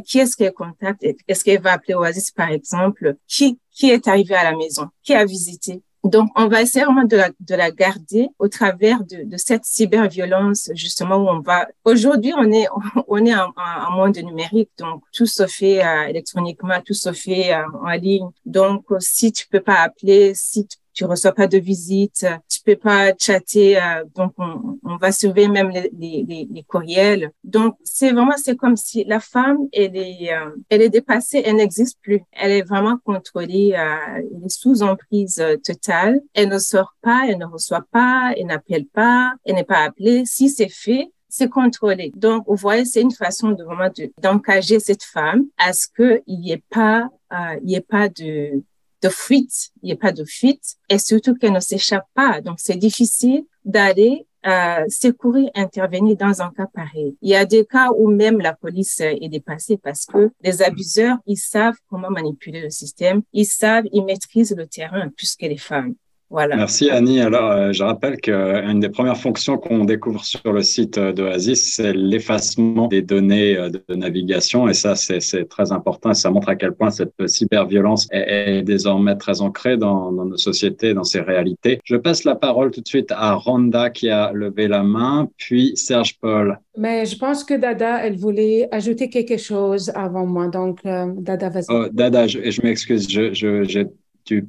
qui est-ce qu'elle contacte? Est-ce qu'elle va appeler Oasis, par exemple? Qui, qui est arrivé à la maison? Qui a visité? Donc, on va essayer vraiment de la, de la garder au travers de, de cette cyberviolence, justement, où on va... Aujourd'hui, on est, on est en, monde numérique, donc tout se fait euh, électroniquement, tout se fait euh, en ligne. Donc, si tu peux pas appeler, si tu tu reçois pas de visite, tu peux pas chatter, euh, donc on, on, va surveiller même les, les, les courriels. Donc c'est vraiment c'est comme si la femme elle est euh, elle est dépassée, elle n'existe plus, elle est vraiment contrôlée, euh, elle est sous emprise totale, elle ne sort pas, elle ne reçoit pas, elle n'appelle pas, elle n'est pas appelée. Si c'est fait, c'est contrôlé. Donc, vous voyez, c'est une façon de vraiment d'encager cette femme à ce qu'il n'y ait pas, euh, il y ait pas de, de fuite, il n'y a pas de fuite, et surtout qu'elle ne s'échappe pas. Donc, c'est difficile d'aller euh, secourir, intervenir dans un cas pareil. Il y a des cas où même la police est dépassée parce que les abuseurs, ils savent comment manipuler le système, ils savent, ils maîtrisent le terrain plus que les femmes. Merci Annie. Alors, euh, je rappelle qu'une des premières fonctions qu'on découvre sur le site d'Oasis, c'est l'effacement des données euh, de navigation. Et ça, c'est très important et ça montre à quel point cette cyberviolence est, est désormais très ancrée dans, dans, nos sociétés, dans ces réalités. Je passe la parole tout de suite à Randa qui a levé la main, puis Serge Paul. Mais je pense que Dada, elle voulait ajouter quelque chose avant moi. Donc, euh, Dada, vas-y. Oh, Dada, je, je m'excuse, je, je,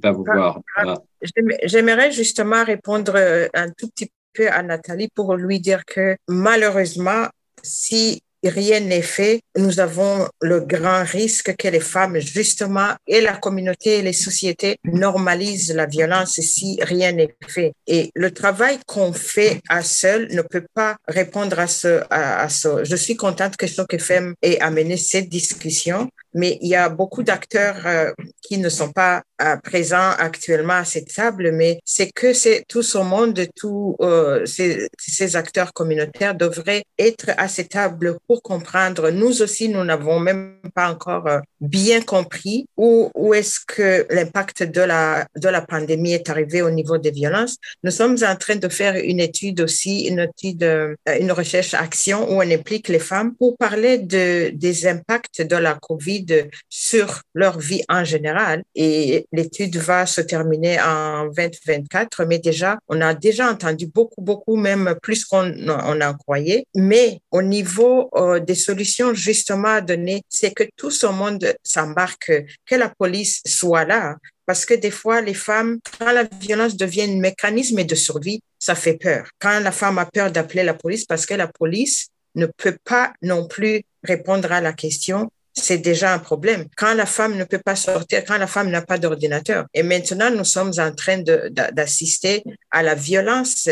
pas vous voir. J'aimerais justement répondre euh, un tout petit peu à Nathalie pour lui dire que malheureusement, si rien n'est fait, nous avons le grand risque que les femmes, justement, et la communauté et les sociétés normalisent la violence si rien n'est fait. Et le travail qu'on fait à seul ne peut pas répondre à ce, à, ce. Je suis contente que SOCFM ait amené cette discussion, mais il y a beaucoup d'acteurs euh, qui ne sont pas euh, présents actuellement à cette table, mais c'est que c'est tout ce monde, tous euh, ces, ces acteurs communautaires devraient être à cette table pour comprendre. Nous aussi, nous n'avons même pas encore euh, bien compris où, où est-ce que l'impact de la, de la pandémie est arrivé au niveau des violences. Nous sommes en train de faire une étude aussi, une étude, euh, une recherche-action où on implique les femmes pour parler de, des impacts de la COVID sur leur vie en général. Et l'étude va se terminer en 2024, mais déjà, on a déjà entendu beaucoup, beaucoup, même plus qu'on on a croyé. Mais au niveau euh, des solutions justement à donner, c'est que tout ce monde s'embarque, que la police soit là. Parce que des fois, les femmes, quand la violence devient un mécanisme de survie, ça fait peur. Quand la femme a peur d'appeler la police parce que la police ne peut pas non plus répondre à la question c'est déjà un problème. Quand la femme ne peut pas sortir, quand la femme n'a pas d'ordinateur. Et maintenant, nous sommes en train d'assister à la violence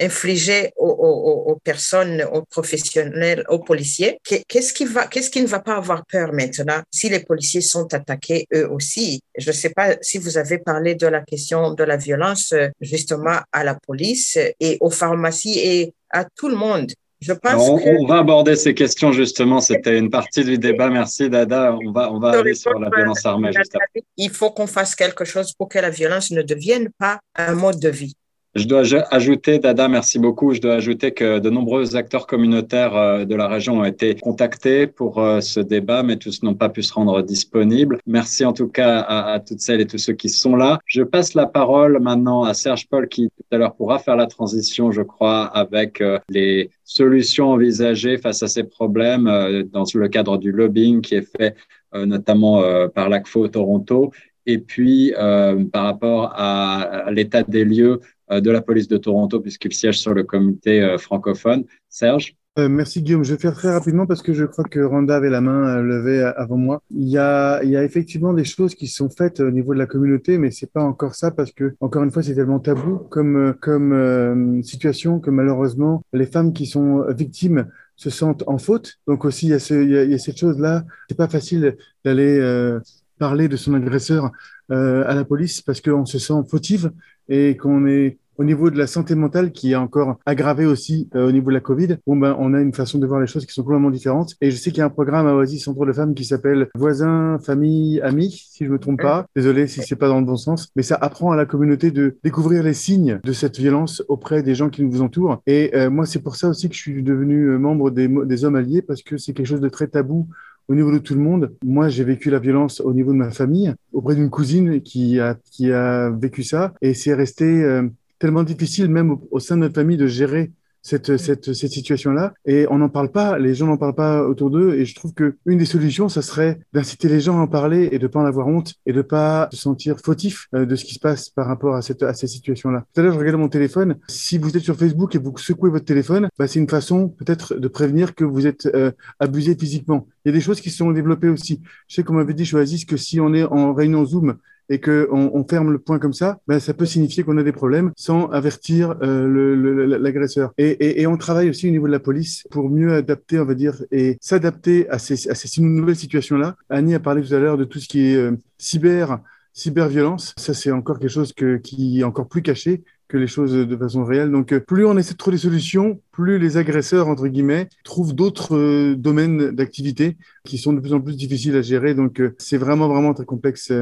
infligée aux, personnes, aux professionnels, aux policiers. Qu'est-ce qui qu'est-ce qui ne va pas avoir peur maintenant si les policiers sont attaqués eux aussi? Je ne sais pas si vous avez parlé de la question de la violence justement à la police et aux pharmacies et à tout le monde. Je pense on, que... on, va aborder ces questions justement. C'était une partie du débat. Merci Dada. On va, on va aller sur la violence armée juste après. Il faut qu'on fasse quelque chose pour que la violence ne devienne pas un mode de vie. Je dois ajouter, Dada, merci beaucoup. Je dois ajouter que de nombreux acteurs communautaires euh, de la région ont été contactés pour euh, ce débat, mais tous n'ont pas pu se rendre disponibles. Merci en tout cas à, toutes celles et tous ceux qui sont là. Je passe la parole maintenant à Serge Paul qui tout à l'heure pourra faire la transition, je crois, avec euh, les solutions envisagées face à ces problèmes dans le cadre du lobbying qui est fait notamment par l'ACFO Toronto et puis par rapport à, l'état des lieux de la police de Toronto, puisqu'il siège sur le comité euh, francophone. Serge? Merci Guillaume. Je vais faire très rapidement parce que je crois que Randa avait la main levée avant moi. Il y a, il y a effectivement des choses qui sont faites au niveau de la communauté, mais c'est pas encore ça parce que encore une fois c'est tellement tabou comme comme situation que malheureusement les femmes qui sont victimes se sentent en faute. Donc aussi il y a, ce, il y a, cette chose là. C'est pas facile d'aller parler de son agresseur euh, à la police parce qu'on se sent fautive et qu'on est au niveau de la santé mentale qui est encore aggravée aussi euh, au niveau de la Covid, bon ben on a une façon de voir les choses qui sont complètement différentes. Et je sais qu'il y a un programme à Oasis Centre de Femmes qui s'appelle Voisins, Famille, Amis, si je me trompe pas. Désolé si c'est pas dans le bon sens, mais ça apprend à la communauté de découvrir les signes de cette violence auprès des gens qui nous entourent. Et euh, moi c'est pour ça aussi que je suis devenu membre des, des hommes alliés parce que c'est quelque chose de très tabou au niveau de tout le monde. Moi, j'ai vécu la violence au niveau de ma famille, auprès d'une cousine qui a, qui a vécu ça. Et c'est resté euh, tellement difficile, même au, sein de notre famille, de gérer cette, cette, cette situation-là. Et on n'en parle pas, les gens n'en parlent pas autour d'eux. Et je trouve que une des solutions, ça serait d'inciter les gens à en parler et de pas en avoir honte et de pas se sentir fautif euh, de ce qui se passe par rapport à cette, à cette situation-là. Tout à l'heure, je regardais mon téléphone. Si vous êtes sur Facebook et vous secouez votre téléphone, bah, c'est une façon peut-être de prévenir que vous êtes euh, abusé physiquement. Il y a des choses qui se sont développées aussi. Je sais, comme m'avait dit Choisis, que si on est en réunion Zoom et qu'on on ferme le point comme ça, ben, ça peut signifier qu'on a des problèmes sans avertir euh, l'agresseur. Et, et, et, on travaille aussi au niveau de la police pour mieux adapter, on va dire, et s'adapter à ces, à ces nouvelles situations-là. Annie a parlé tout à l'heure de tout ce qui est euh, cyber cyberviolence. Ça, c'est encore quelque chose que, qui est encore plus caché que les choses de façon réelle. Donc, euh, plus on essaie de trouver des solutions, plus les agresseurs, entre guillemets, trouvent d'autres euh, domaines d'activité qui sont de plus en plus difficiles à gérer. Donc, euh, c'est vraiment, vraiment très complexe.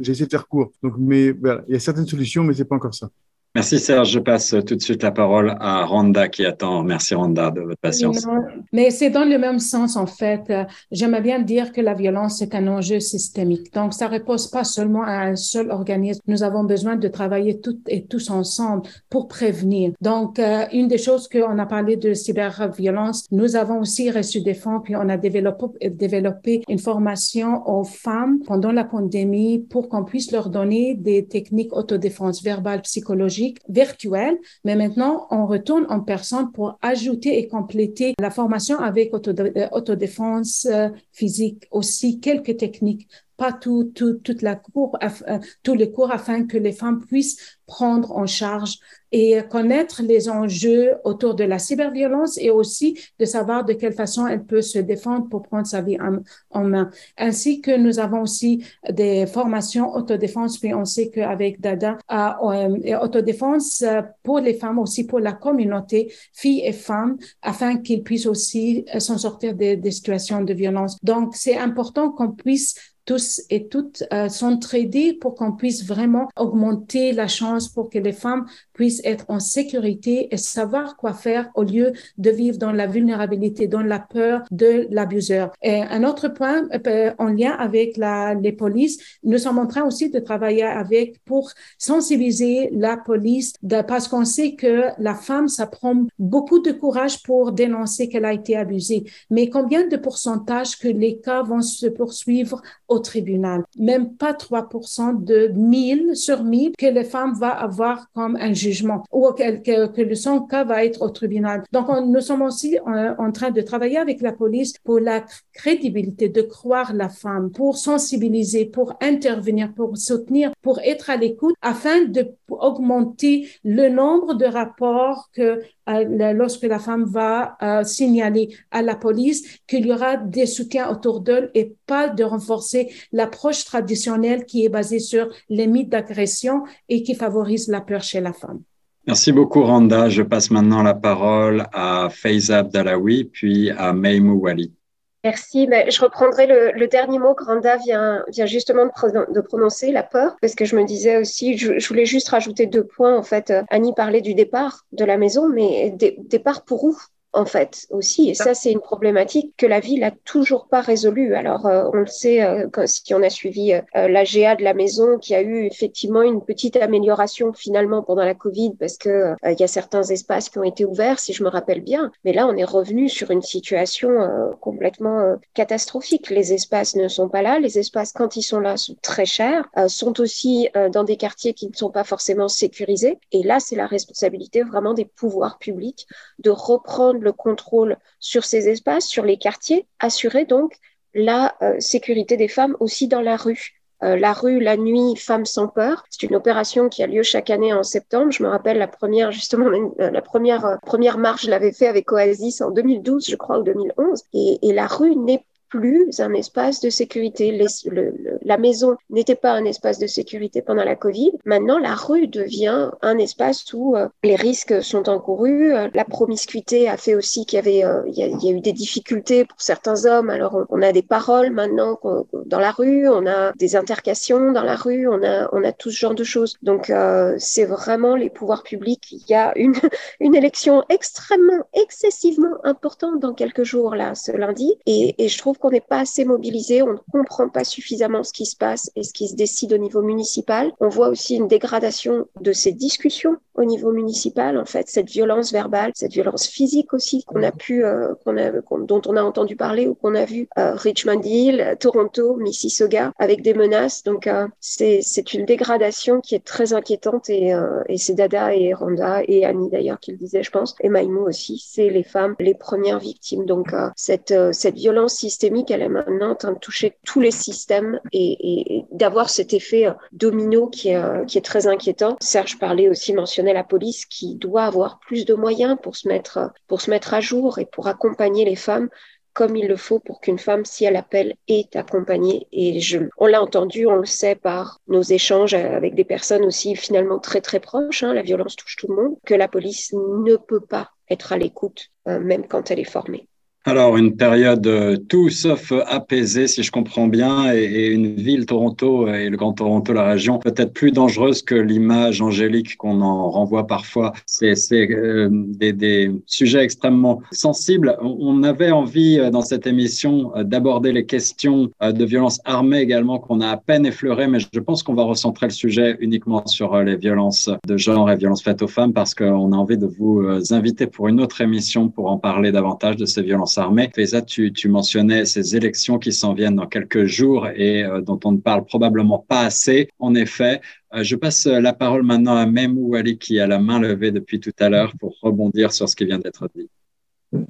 J'ai essayé de faire court. Donc, mais voilà, il y a certaines solutions, mais c'est pas encore ça. Merci Serge. Je passe tout de suite la parole à Randa qui attend. Merci Randa de votre patience. mais c'est dans le même sens en fait. J'aimerais bien dire que la violence est un enjeu systémique. Donc ça repose pas seulement à un seul organisme. Nous avons besoin de travailler toutes et tous ensemble pour prévenir. Donc euh, une des choses qu'on a parlé de cyberviolence, nous avons aussi reçu des fonds puis on a développé, une formation aux femmes pendant la pandémie pour qu'on puisse leur donner des techniques autodéfense verbale, psychologique virtuelle, mais maintenant on retourne en personne pour ajouter et compléter la formation avec euh, autodéfense euh, physique aussi quelques techniques pas tout, tout, toute la cour, euh, tous les cours afin que les femmes puissent prendre en charge et connaître les enjeux autour de la cyberviolence et aussi de savoir de quelle façon elle peut se défendre pour prendre sa vie en, main. Ainsi que nous avons aussi des formations autodéfense, puis on sait qu'avec Dada, euh, autodéfense euh, pour les femmes, aussi pour la communauté, filles et femmes, afin qu'ils puissent aussi s'en sortir des situations de violence. Donc, c'est important qu'on puisse tous et toutes euh, s'entraider pour qu'on puisse vraiment augmenter la chance pour que les femmes puissent être en sécurité et savoir quoi faire au lieu de vivre dans la vulnérabilité, dans la peur de l'abuseur. Un autre point euh, en lien avec la, les polices, nous sommes en train aussi de travailler avec pour sensibiliser la police parce qu'on sait que la femme, ça prend beaucoup de courage pour dénoncer qu'elle a été abusée. Mais combien de pourcentage que les cas vont se poursuivre au tribunal? Même pas 3% de 1000 sur 1000 que les femmes vont avoir comme un juge ou que, que, le son cas va être au tribunal. Donc, nous sommes aussi euh, en, train de travailler avec la police pour la crédibilité, de croire la femme, pour sensibiliser, pour intervenir, pour soutenir, pour être à l'écoute afin de augmenter le nombre de rapports que lorsque la femme va euh, signaler à la police qu'il y aura des soutiens autour d'elle et pas de renforcer l'approche traditionnelle qui est basée sur les mythes d'agression et qui favorise la peur chez la femme. Merci beaucoup, Randa. Je passe maintenant la parole à Faiza Abdalawi, puis à Meimou Wali. Merci. Ben, je reprendrai le, dernier mot que Randa vient, vient justement de, de, prononcer, la peur, parce que je me disais aussi, je, voulais juste rajouter deux points. En fait, Annie parlait du départ de la maison, mais départ pour où? En fait aussi. Et ça, c'est une problématique que la ville a toujours pas résolue. Alors, euh, on le sait euh, si on a suivi euh, la GA de la maison, qui a eu effectivement une petite amélioration finalement pendant la Covid, parce que euh, il y a certains espaces qui ont été ouverts, si je me rappelle bien. Mais là, on est revenu sur une situation complètement catastrophique. Les espaces ne sont pas là. Les espaces, quand ils sont là, sont très chers, sont aussi dans des quartiers qui ne sont pas forcément sécurisés. Et là, c'est la responsabilité vraiment des pouvoirs publics de reprendre le contrôle sur ces espaces, sur les quartiers, assurer donc la sécurité des femmes aussi dans la rue. Euh, la rue, la nuit, Femmes sans peur. C'est une opération qui a lieu chaque année en septembre. Je me rappelle la première, justement, euh, la première, euh, première marche, je l'avais fait avec Oasis en 2012, je crois, ou 2011. Et, et la rue n'est plus un espace de sécurité. la maison n'était pas un espace de sécurité pendant la Covid. Maintenant, la rue devient un espace où euh, les risques sont encourus. Euh, la promiscuité a fait aussi qu'il y avait, euh, il, y a, eu des difficultés pour certains hommes. Alors, on, a des paroles maintenant dans la rue, on a des intercations dans la rue, on a, on a tout ce genre de choses. Donc, c'est vraiment les pouvoirs publics. Il y a une, élection extrêmement, excessivement importante dans quelques jours là, ce lundi, et, et je trouve qu'on n'est pas assez mobilisé, on ne comprend pas suffisamment ce qui se passe et ce qui se décide au niveau municipal. On voit aussi une dégradation de ces discussions au niveau municipal, en fait, cette violence verbale, cette violence physique aussi qu'on a pu, euh, qu'on a, dont on a entendu parler ou qu'on a vu euh, Richmond Hill, Toronto, Mississauga, avec des menaces. Donc, euh, c'est, une dégradation qui est très inquiétante et, et c'est Dada et Randa et Annie d'ailleurs qui le disaient, je pense, et Maïmou aussi. C'est les femmes les premières victimes. Donc, cette, cette violence systémique, elle est maintenant en train de toucher tous les systèmes et, et, d'avoir cet effet domino qui est, qui est très inquiétant. Serge parlait aussi, mentionnait la police qui doit avoir plus de moyens pour se mettre, à jour et pour accompagner les femmes comme il le faut pour qu'une femme, si elle appelle, est accompagnée. Et on l'a entendu, on le sait par nos échanges avec des personnes aussi finalement très très proches. Hein, la violence touche tout le monde, que la police ne peut pas être à l'écoute, euh, même quand elle est formée. Alors, une période euh, tout sauf apaisée, si je comprends bien, et, une ville, Toronto, et le Grand Toronto, la région, peut-être plus dangereuse que l'image angélique qu'on en renvoie parfois. C'est euh, des, des, sujets extrêmement sensibles. On avait envie, euh, dans cette émission, d'aborder les questions de violence armée également, qu'on a à peine effleurées, mais je pense qu'on va recentrer le sujet uniquement sur les violences de genre et violences faites aux femmes, parce qu'on a envie de vous inviter pour une autre émission pour en parler davantage de ces violences armée. Faiza, tu, tu mentionnais ces élections qui s'en viennent dans quelques jours et euh, dont on ne parle probablement pas assez. En effet, euh, je passe la parole maintenant à Memou Ali qui a la main levée depuis tout à l'heure pour rebondir sur ce qui vient d'être dit.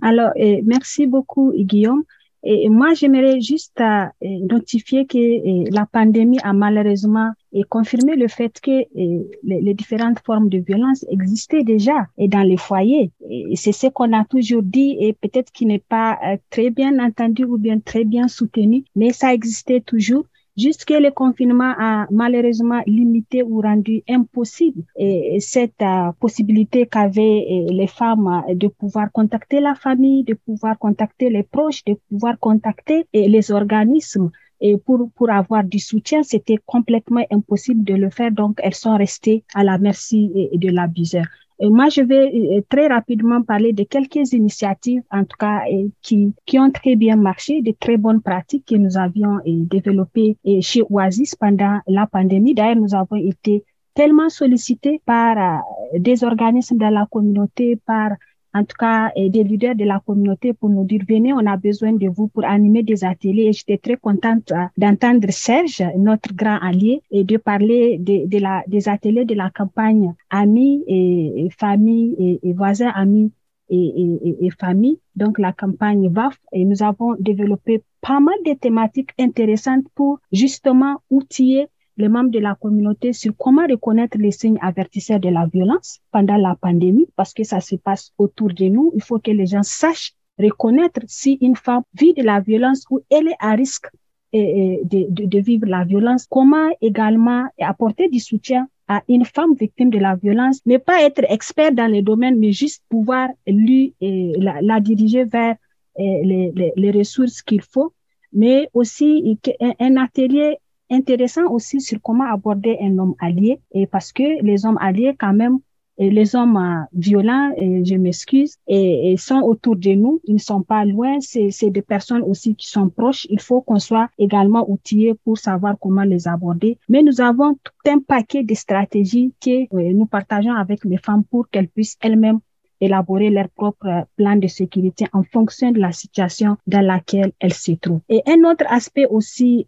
Alors, merci beaucoup, Guillaume. Et moi, j'aimerais juste euh, notifier que euh, la pandémie a malheureusement confirmé le fait que euh, les, différentes formes de violence existaient déjà et dans les foyers. C'est ce qu'on a toujours dit et peut-être qui n'est pas très bien entendu ou bien très bien soutenu, mais ça existait toujours jusque le confinement a malheureusement limité ou rendu impossible et cette euh, possibilité qu'avaient euh, les femmes de pouvoir contacter la famille, de pouvoir contacter les proches, de pouvoir contacter euh, les organismes et pour, pour avoir du soutien, c'était complètement impossible de le faire. Donc, elles sont restées à la merci de l'abuseur moi, je vais euh, très rapidement parler de quelques initiatives, en tout cas, qui, qui ont très bien marché, de très bonnes pratiques que nous avions développées chez Oasis pendant la pandémie. D'ailleurs, nous avons été tellement sollicités par euh, des organismes de la communauté, par en tout cas des leaders de la communauté pour nous dire venez, on a besoin de vous pour animer des ateliers. Et j'étais très contente euh, d'entendre Serge, notre grand allié, et de parler des ateliers de la campagne amis et, famille et, voisins amis et, et, et, famille, donc la campagne VAF. Et nous avons développé pas mal de thématiques intéressantes pour justement outiller les membres de la communauté sur comment reconnaître les signes avertisseurs de la violence pendant la pandémie, parce que ça se passe autour de nous. Il faut que les gens sachent reconnaître si une femme vit de la violence ou elle est à risque de, de, de vivre la violence. Comment également apporter du soutien à une femme victime de la violence, ne pas être expert dans le domaine, mais juste pouvoir lui la, la diriger vers les, les, les ressources qu'il faut, mais aussi un atelier intéressant aussi sur comment aborder un homme allié et parce que les hommes alliés quand même les hommes euh, violents, et je m'excuse, et, sont autour de nous, ils ne sont pas loin, c'est des personnes aussi qui sont proches. Il faut qu'on soit également outillés pour savoir comment les aborder. Mais nous avons tout un paquet de stratégies que euh, nous partageons avec les femmes pour qu'elles puissent elles-mêmes élaborer leur propre plan de sécurité en fonction de la situation dans laquelle elles se trouvent. Et un autre aspect aussi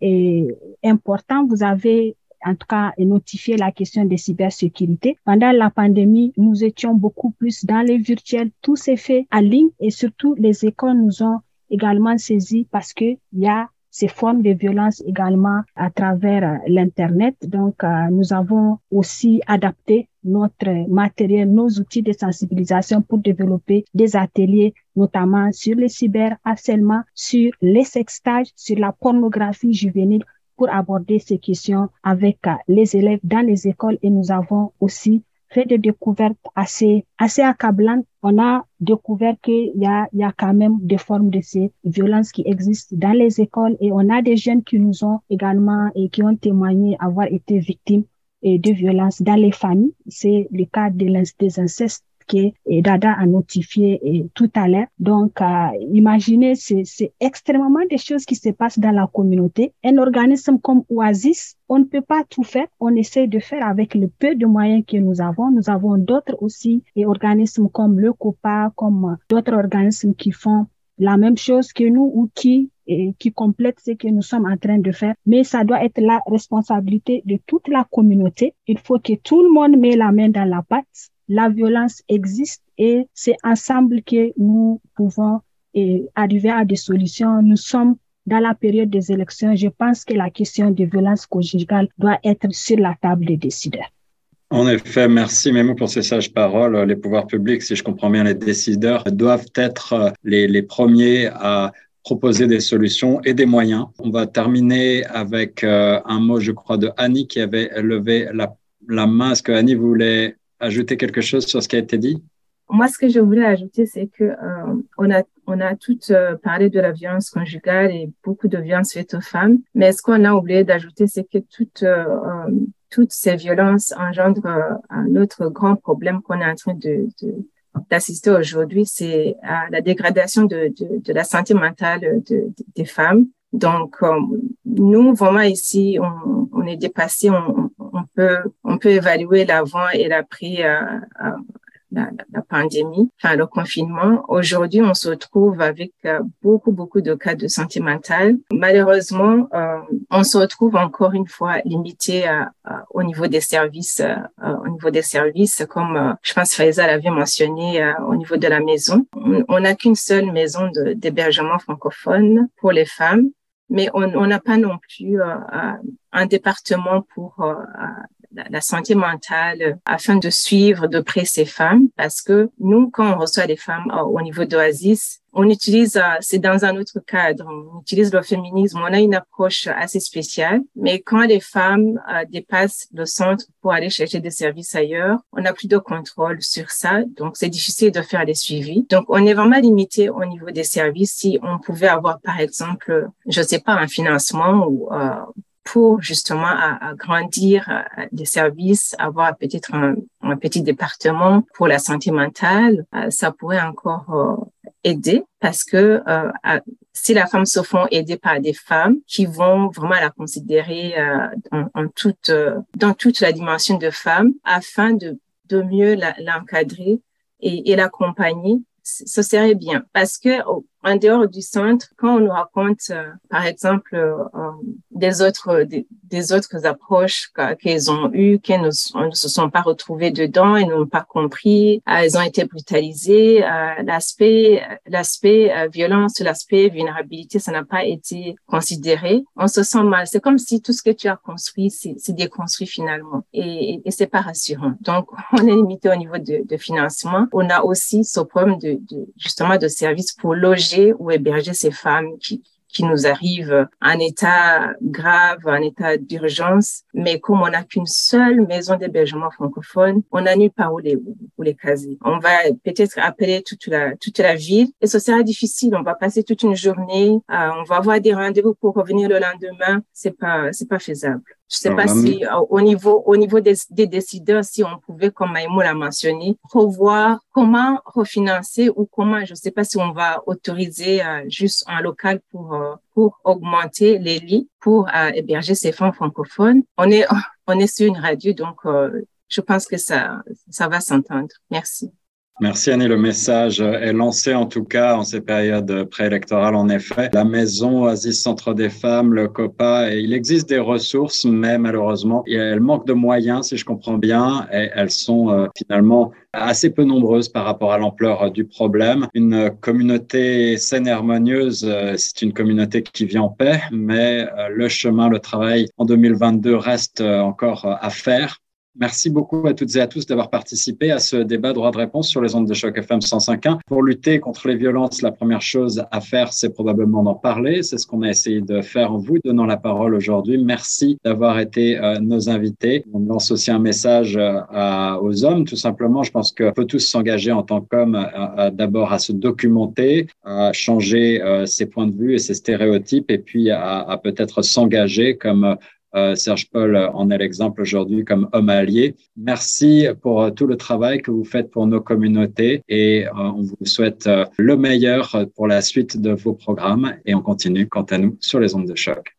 important, vous avez en tout cas notifier la question de cybersécurité. Pendant la pandémie, nous étions beaucoup plus dans les virtuels. Tout s'est fait en ligne et surtout les écoles nous ont également saisi parce que il y a ces formes de violence également à travers euh, l'Internet. Donc, euh, nous avons aussi adapté notre matériel, nos outils de sensibilisation pour développer des ateliers, notamment sur le cyberharcèlement, sur les sextages, sur la pornographie juvénile pour aborder ces questions avec euh, les élèves dans les écoles et nous avons aussi fait des découvertes assez, assez accablantes. On a découvert qu'il y a, il y a quand même des formes de ces violences qui existent dans les écoles et on a des jeunes qui nous ont également et qui ont témoigné avoir été victimes de violences dans les familles. C'est le cas des incestes que Dada a notifié tout à l'heure. Donc, euh, imaginez, c'est extrêmement des choses qui se passent dans la communauté. Un organisme comme Oasis, on ne peut pas tout faire. On essaie de faire avec le peu de moyens que nous avons. Nous avons d'autres aussi, et organismes comme le COPA, comme d'autres organismes qui font la même chose que nous ou qui qui complètent ce que nous sommes en train de faire. Mais ça doit être la responsabilité de toute la communauté. Il faut que tout le monde mette la main dans la pâte la violence existe et c'est ensemble que nous pouvons arriver à des solutions. Nous sommes dans la période des élections. Je pense que la question de violence conjugale doit être sur la table des décideurs. En effet, merci Mémou pour ces sages paroles. Les pouvoirs publics, si je comprends bien, les décideurs doivent être euh, les, premiers à proposer des solutions et des moyens. On va terminer avec euh, un mot, je crois, de Annie qui avait levé la, main. Est-ce que Annie voulait ajouter quelque chose sur ce qui a été dit? Moi, ce que je voulais ajouter, c'est que euh, on a on a toutes parlé de la violence conjugale et beaucoup de violences faites aux femmes, mais ce qu'on a oublié d'ajouter, c'est que toutes toutes ces violences engendrent un autre grand problème qu'on est en train de, d'assister aujourd'hui, c'est à la dégradation de, de, de, la santé mentale de, des femmes. Donc, nous, vraiment ici, on, on est dépassé, on, on peut, on peut évaluer l'avant et l'après euh, euh, la, la, pandémie, enfin le confinement. Aujourd'hui, on se retrouve avec euh, beaucoup, beaucoup de cas de santé mentale. Malheureusement, euh, on se retrouve encore une fois limité au niveau des services, au niveau des services, comme je pense Faisal avait mentionné au niveau de la maison. On n'a qu'une seule maison d'hébergement francophone pour les femmes mais on n'a pas non plus euh, euh, un département pour euh, la santé mentale afin de suivre de près ces femmes. Parce que nous, quand on reçoit des femmes au niveau d'Oasis, on utilise, euh, c'est dans un autre cadre, on utilise le féminisme, on a une approche assez spéciale, mais quand les femmes euh, dépassent le centre pour aller chercher des services ailleurs, on n'a plus de contrôle sur ça, donc c'est difficile de faire des suivis. Donc on est vraiment limité au niveau des services. Si on pouvait avoir, par exemple, je sais pas, un financement ou euh, pour justement agrandir euh, des services, avoir peut-être un, un, petit département pour la santé mentale, euh, ça pourrait encore euh, aider parce que si la femme se font aider par des femmes qui vont vraiment la considérer en, en, toute dans toute la dimension de femme afin de de mieux l'encadrer et, et l'accompagner ce serait bien. Parce que en dehors du centre, quand on nous raconte, euh, par exemple, euh, des autres des, autres approches qu'elles ont eues, qu'elles ne, se sont pas retrouvées dedans, elles n'ont pas compris, euh, elles ont été brutalisées, l'aspect l'aspect violence, l'aspect vulnérabilité, ça n'a pas été considéré. On se sent mal. C'est comme si tout ce que tu as construit, c'est déconstruit finalement, et, et, c'est pas rassurant. Donc, on est limité au niveau de, financement. On a aussi ce problème de justement de services pour loger ou héberger ces femmes qui, qui nous arrivent en état grave, en état d'urgence, mais comme on n'a qu'une seule maison d'hébergement francophone, on n'a nulle part où les, où les caser. On va peut-être appeler toute la, toute la ville et ce sera difficile. On va passer toute une journée, euh, on va avoir des rendez-vous pour revenir le lendemain. C'est pas, c'est pas faisable. Je sais pas si euh, au niveau au niveau des, des, décideurs, si on pouvait, comme Maïmou l'a mentionné, revoir comment refinancer ou comment, je sais pas si on va autoriser euh, juste un local pour euh, pour augmenter les lits pour héberger ces femmes francophones. On est on est sur une radio, donc je pense que ça ça va s'entendre. Merci. Merci Annie, le message est lancé en tout cas en ces périodes préélectorales en effet. La maison Oasis Centre des Femmes, le COPA, il existe des ressources mais malheureusement elles manquent de moyens si je comprends bien et elles sont euh, finalement assez peu nombreuses par rapport à l'ampleur du problème. Une communauté saine et harmonieuse, euh, c'est une communauté qui vit en paix mais euh, le chemin, le travail en 2022 reste encore à faire Merci beaucoup à toutes et à tous d'avoir participé à ce débat droit de réponse sur les ondes de choc FM 105.1. Pour lutter contre les violences, la première chose à faire, c'est probablement d'en parler. C'est ce qu'on a essayé de faire en vous donnant la parole aujourd'hui. Merci d'avoir été euh, nos invités. On lance aussi un message euh, aux hommes, tout simplement. Je pense qu'on peut tous s'engager en tant qu'hommes euh, d'abord à se documenter, à changer ses points de vue et ses stéréotypes, et puis à, peut-être s'engager comme Serge Paul en est l'exemple aujourd'hui comme homme allié. Merci pour euh, tout le travail que vous faites pour nos communautés et euh, on vous souhaite le meilleur pour la suite de vos programmes et on continue quant à nous sur les ondes de choc.